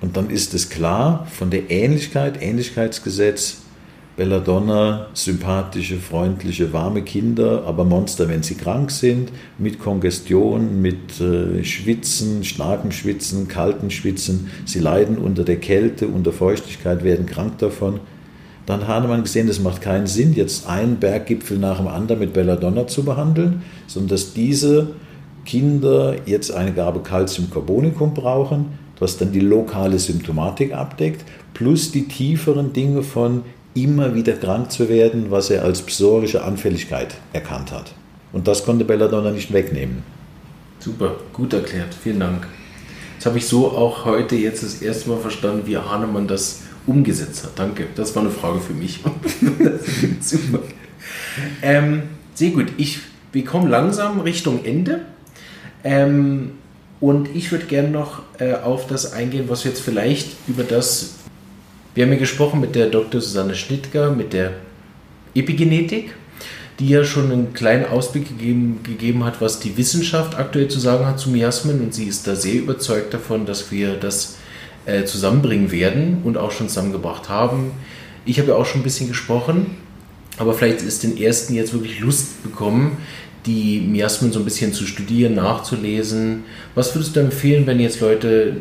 B: Und dann ist es klar von der Ähnlichkeit, Ähnlichkeitsgesetz, Belladonna, sympathische, freundliche, warme Kinder, aber Monster, wenn sie krank sind, mit Kongestion, mit äh, Schwitzen, starkem Schwitzen, kalten Schwitzen. Sie leiden unter der Kälte, unter Feuchtigkeit, werden krank davon. Dann hat Hahnemann gesehen, es macht keinen Sinn, jetzt einen Berggipfel nach dem anderen mit Belladonna zu behandeln, sondern dass diese Kinder jetzt eine Gabe Calciumcarbonicum brauchen, was dann die lokale Symptomatik abdeckt, plus die tieferen Dinge von immer wieder krank zu werden, was er als psorische Anfälligkeit erkannt hat. Und das konnte Belladonna nicht wegnehmen.
A: Super, gut erklärt, vielen Dank. Das habe ich so auch heute jetzt das erste Mal verstanden, wie Hahnemann das umgesetzt hat. Danke, das war eine Frage für mich. Super. Ähm, sehr gut, ich, wir kommen langsam Richtung Ende. Ähm, und ich würde gerne noch äh, auf das eingehen, was wir jetzt vielleicht über das, wir haben ja gesprochen mit der Dr. Susanne Schnittger, mit der Epigenetik, die ja schon einen kleinen Ausblick gegeben, gegeben hat, was die Wissenschaft aktuell zu sagen hat zu Miasmen. Und sie ist da sehr überzeugt davon, dass wir das äh, zusammenbringen werden und auch schon zusammengebracht haben. Ich habe ja auch schon ein bisschen gesprochen. aber vielleicht ist den ersten jetzt wirklich Lust bekommen, die Miasmen so ein bisschen zu studieren, nachzulesen. Was würdest du empfehlen, wenn jetzt Leute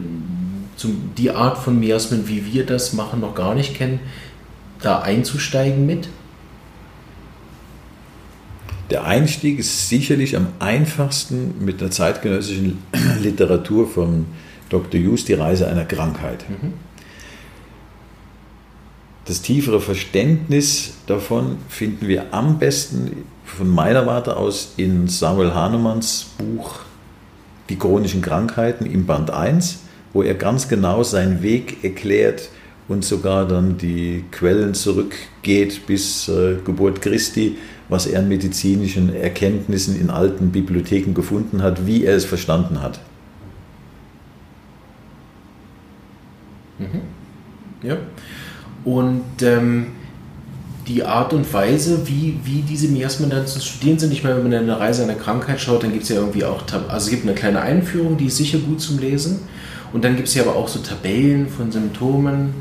A: zum, die Art von Miasmen, wie wir das machen, noch gar nicht kennen, da einzusteigen mit?
B: Der Einstieg ist sicherlich am einfachsten mit der zeitgenössischen Literatur von Dr. Hughes, Die Reise einer Krankheit. Mhm. Das tiefere Verständnis davon finden wir am besten von meiner Warte aus in Samuel Hahnemanns Buch Die chronischen Krankheiten im Band 1, wo er ganz genau seinen Weg erklärt und sogar dann die Quellen zurückgeht bis äh, Geburt Christi, was er an medizinischen Erkenntnissen in alten Bibliotheken gefunden hat, wie er es verstanden hat.
A: Mhm. Ja. Und ähm, die Art und Weise, wie, wie diese Miasmen dann zu studieren sind, ich meine, wenn man eine Reise einer Krankheit schaut, dann gibt es ja irgendwie auch, also es gibt eine kleine Einführung, die ist sicher gut zum Lesen. Und dann gibt es ja aber auch so Tabellen von Symptomen.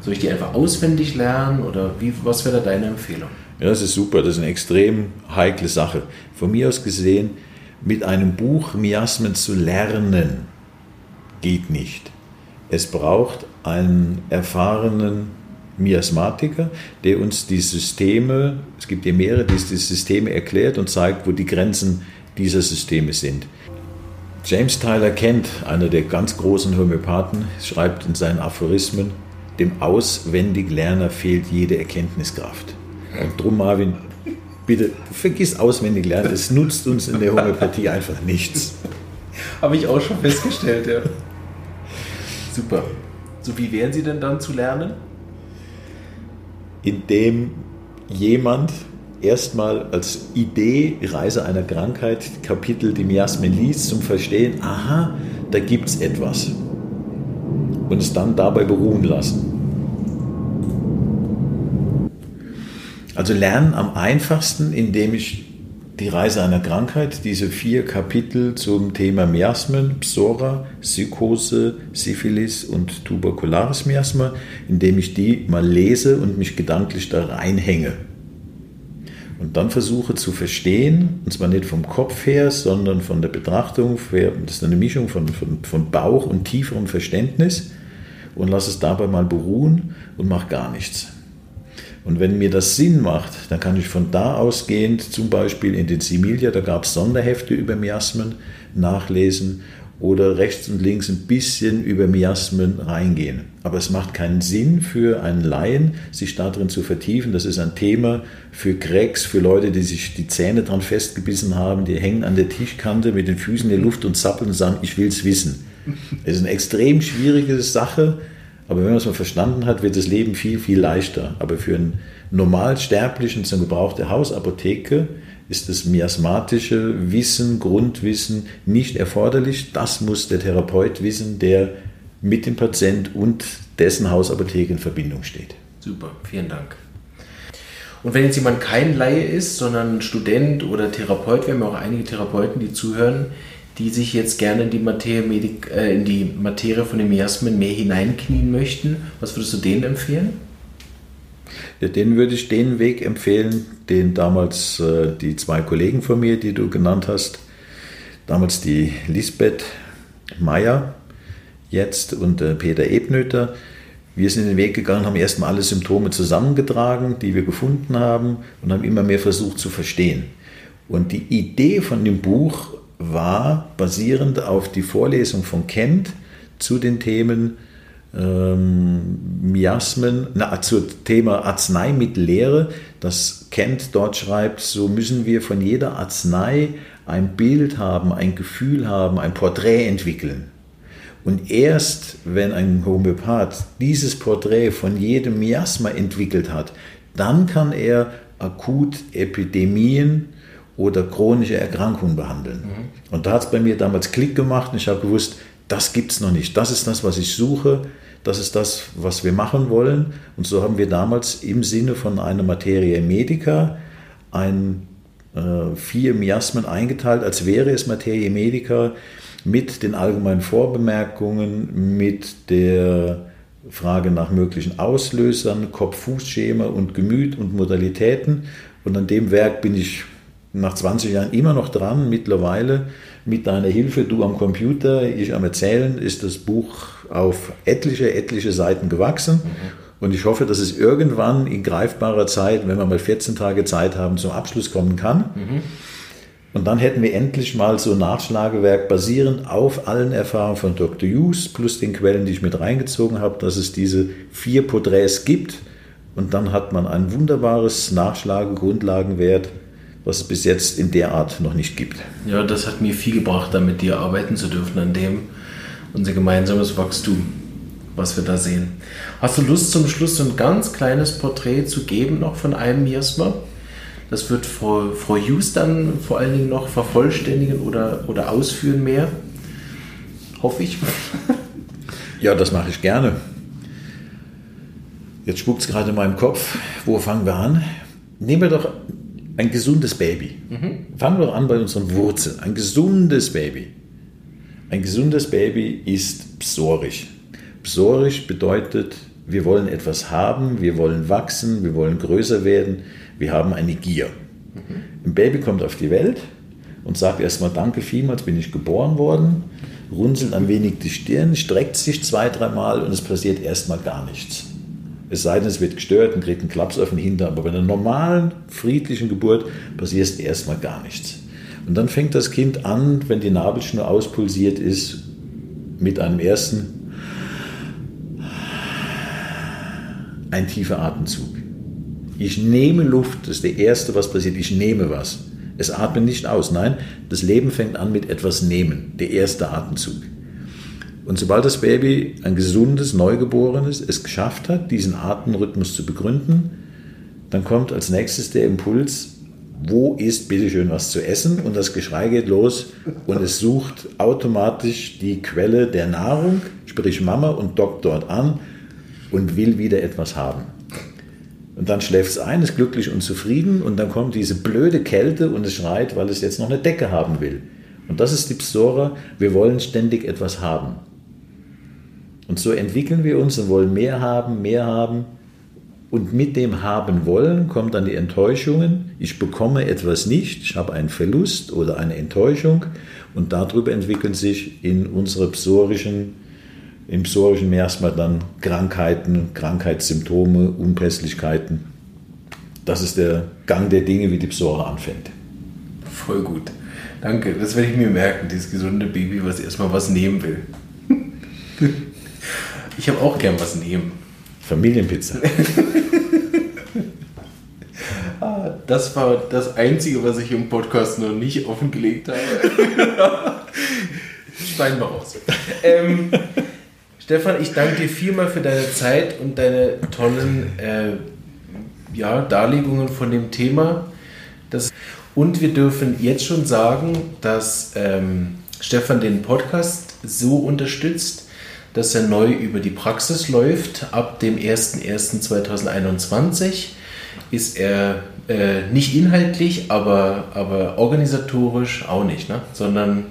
A: Soll ich die einfach auswendig lernen oder wie, was wäre da deine Empfehlung?
B: Ja, das ist super, das ist eine extrem heikle Sache. Von mir aus gesehen, mit einem Buch Miasmen zu lernen, geht nicht. Es braucht einen erfahrenen Miasmatiker, der uns die Systeme, es gibt ja mehrere, die die Systeme erklärt und zeigt, wo die Grenzen dieser Systeme sind. James Tyler Kent, einer der ganz großen Homöopathen, schreibt in seinen Aphorismen, dem Auswendiglerner fehlt jede Erkenntniskraft. Und drum, Marvin, bitte vergiss auswendig lernen, es nutzt uns in der Homöopathie einfach nichts.
A: Habe ich auch schon festgestellt, ja. Super. So wie wären sie denn dann zu lernen?
B: Indem jemand erstmal als Idee Reise einer Krankheit Kapitel die Miasmen liest zum Verstehen, aha, da gibt es etwas. Und es dann dabei beruhen lassen. Also lernen am einfachsten, indem ich die Reise einer Krankheit, diese vier Kapitel zum Thema Miasmen, Psora, Psychose, Syphilis und Tubercularis Miasma, indem ich die mal lese und mich gedanklich da reinhänge. Und dann versuche zu verstehen, und zwar nicht vom Kopf her, sondern von der Betrachtung, das ist eine Mischung von, von, von Bauch und tieferem Verständnis, und lasse es dabei mal beruhen und mache gar nichts. Und wenn mir das Sinn macht, dann kann ich von da ausgehend zum Beispiel in den Similia, da gab es Sonderhefte über Miasmen, nachlesen oder rechts und links ein bisschen über Miasmen reingehen. Aber es macht keinen Sinn für einen Laien, sich darin zu vertiefen. Das ist ein Thema für Cracks, für Leute, die sich die Zähne dran festgebissen haben, die hängen an der Tischkante mit den Füßen in der Luft und zappeln und sagen, ich will es wissen. Es ist eine extrem schwierige Sache, aber wenn man es mal verstanden hat, wird das Leben viel, viel leichter. Aber für einen Normalsterblichen zum Gebrauch der Hausapotheke ist das miasmatische Wissen, Grundwissen nicht erforderlich. Das muss der Therapeut wissen, der mit dem Patient und dessen Hausapotheke in Verbindung steht.
A: Super, vielen Dank. Und wenn jetzt jemand kein Laie ist, sondern Student oder Therapeut, wir haben ja auch einige Therapeuten, die zuhören, die sich jetzt gerne in die Materie, äh, in die Materie von den Miasmen mehr hineinknien möchten. Was würdest du denen empfehlen?
B: Denen würde ich den Weg empfehlen, den damals äh, die zwei Kollegen von mir, die du genannt hast, damals die Lisbeth Meyer jetzt und äh, Peter Ebnöter, wir sind den Weg gegangen, haben erstmal alle Symptome zusammengetragen, die wir gefunden haben und haben immer mehr versucht zu verstehen. Und die Idee von dem Buch war basierend auf die Vorlesung von Kent zu den Themen ähm, Miasmen, na, zum Thema Arzneimittellehre, dass Kent dort schreibt, so müssen wir von jeder Arznei ein Bild haben, ein Gefühl haben, ein Porträt entwickeln. Und erst wenn ein Homöopath dieses Porträt von jedem Miasma entwickelt hat, dann kann er akut Epidemien oder chronische Erkrankungen behandeln. Mhm. Und da hat es bei mir damals Klick gemacht und ich habe gewusst, das gibt es noch nicht. Das ist das, was ich suche. Das ist das, was wir machen wollen. Und so haben wir damals im Sinne von einer Materie Medica ein, äh, vier Miasmen eingeteilt, als wäre es Materie Medica mit den allgemeinen Vorbemerkungen, mit der frage nach möglichen Auslösern, Kopf-Fuß-Schema und Gemüt und Modalitäten. Und an dem Werk bin ich nach 20 Jahren immer noch dran. Mittlerweile mit deiner Hilfe, du am Computer, ich am Erzählen, ist das Buch auf etliche, etliche Seiten gewachsen. Mhm. Und ich hoffe, dass es irgendwann in greifbarer Zeit, wenn wir mal 14 Tage Zeit haben, zum Abschluss kommen kann. Mhm. Und dann hätten wir endlich mal so ein Nachschlagewerk basierend auf allen Erfahrungen von Dr. Hughes plus den Quellen, die ich mit reingezogen habe, dass es diese vier Porträts gibt. Und dann hat man ein wunderbares Nachschlagegrundlagenwert, was es bis jetzt in der Art noch nicht gibt.
A: Ja, das hat mir viel gebracht, da mit dir arbeiten zu dürfen, an dem unser gemeinsames Wachstum, was wir da sehen. Hast du Lust zum Schluss so ein ganz kleines Porträt zu geben noch von einem Miasma? Das wird Frau, Frau Hughes dann vor allen Dingen noch vervollständigen oder, oder ausführen mehr. Hoffe ich.
B: ja, das mache ich gerne. Jetzt spuckt es gerade in meinem Kopf. Wo fangen wir an? Nehmen wir doch ein gesundes Baby. Mhm. Fangen wir an bei unseren Wurzeln. Ein gesundes Baby. Ein gesundes Baby ist psorisch. Psorisch bedeutet, wir wollen etwas haben, wir wollen wachsen, wir wollen größer werden, wir haben eine Gier. Mhm. Ein Baby kommt auf die Welt und sagt erstmal Danke vielmals, bin ich geboren worden, runzelt ein wenig die Stirn, streckt sich zwei, dreimal und es passiert erstmal gar nichts. Es sei denn, es wird gestört und kriegt einen Klaps auf den Hintern, aber bei einer normalen, friedlichen Geburt passiert erstmal gar nichts. Und dann fängt das Kind an, wenn die Nabelschnur auspulsiert ist, mit einem ersten, ein tiefer Atemzug. Ich nehme Luft, das ist der Erste, was passiert. Ich nehme was. Es atmet nicht aus. Nein, das Leben fängt an mit etwas nehmen, der erste Atemzug. Und sobald das Baby ein gesundes, neugeborenes es geschafft hat, diesen Atemrhythmus zu begründen, dann kommt als nächstes der Impuls, wo ist bitteschön was zu essen? Und das Geschrei geht los und es sucht automatisch die Quelle der Nahrung, sprich Mama, und dockt dort an und will wieder etwas haben. Und dann schläft es ein, ist glücklich und zufrieden und dann kommt diese blöde Kälte und es schreit, weil es jetzt noch eine Decke haben will. Und das ist die Psora, wir wollen ständig etwas haben. Und so entwickeln wir uns und wollen mehr haben, mehr haben. Und mit dem haben wollen kommen dann die Enttäuschungen. Ich bekomme etwas nicht, ich habe einen Verlust oder eine Enttäuschung. Und darüber entwickeln sich in unserer psorischen im psorischen Miasma dann Krankheiten, Krankheitssymptome, Unpässlichkeiten. Das ist der Gang der Dinge, wie die Psora anfängt.
A: Voll gut. Danke, das werde ich mir merken, dieses gesunde Baby, was erstmal was nehmen will. Ich habe auch gern was nehmen.
B: Familienpizza.
A: ah, das war das Einzige, was ich im Podcast noch nicht offengelegt habe. Schneiden wir raus. Ähm, Stefan, ich danke dir vielmal für deine Zeit und deine tollen äh, ja, Darlegungen von dem Thema. Das, und wir dürfen jetzt schon sagen, dass ähm, Stefan den Podcast so unterstützt, dass er neu über die Praxis läuft. Ab dem 01.01.2021 ist er äh, nicht inhaltlich, aber, aber organisatorisch auch nicht, ne? sondern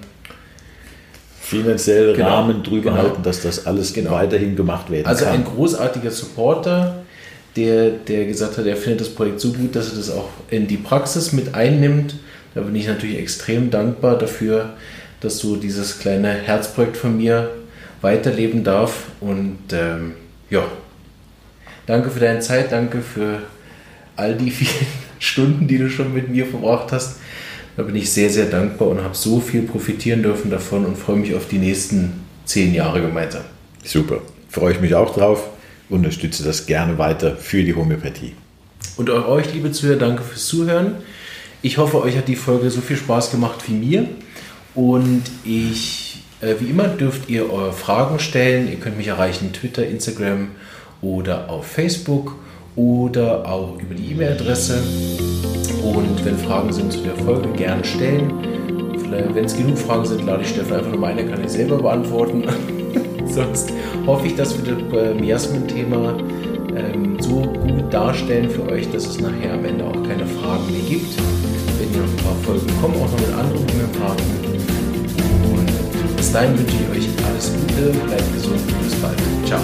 B: finanziell genau, Rahmen drüber genau. halten, dass das alles genau. weiterhin gemacht werden
A: also kann. Also ein großartiger Supporter, der, der gesagt hat, er findet das Projekt so gut, dass er das auch in die Praxis mit einnimmt. Da bin ich natürlich extrem dankbar dafür, dass so dieses kleine Herzprojekt von mir weiterleben darf. Und ähm, ja, danke für deine Zeit, danke für all die vielen Stunden, die du schon mit mir verbracht hast. Da bin ich sehr, sehr dankbar und habe so viel profitieren dürfen davon und freue mich auf die nächsten zehn Jahre gemeinsam.
B: Super, freue ich mich auch drauf, unterstütze das gerne weiter für die Homöopathie.
A: Und auch euch, liebe Zuhörer, danke fürs Zuhören. Ich hoffe, euch hat die Folge so viel Spaß gemacht wie mir. Und ich, wie immer, dürft ihr eure Fragen stellen. Ihr könnt mich erreichen Twitter, Instagram oder auf Facebook oder auch über die E-Mail-Adresse. Und wenn Fragen sind zu der Folge, gerne stellen. Wenn es genug Fragen sind, lade ich Stefan einfach nochmal ein, kann ich selber beantworten. Sonst hoffe ich, dass wir das äh, Miasmen-Thema ähm, so gut darstellen für euch, dass es nachher am Ende auch keine Fragen mehr gibt. Wenn ihr noch ein paar Folgen kommen, auch noch mit anderen Homöopathen. Bis dahin wünsche ich euch alles Gute, bleibt gesund und bis bald. Ciao.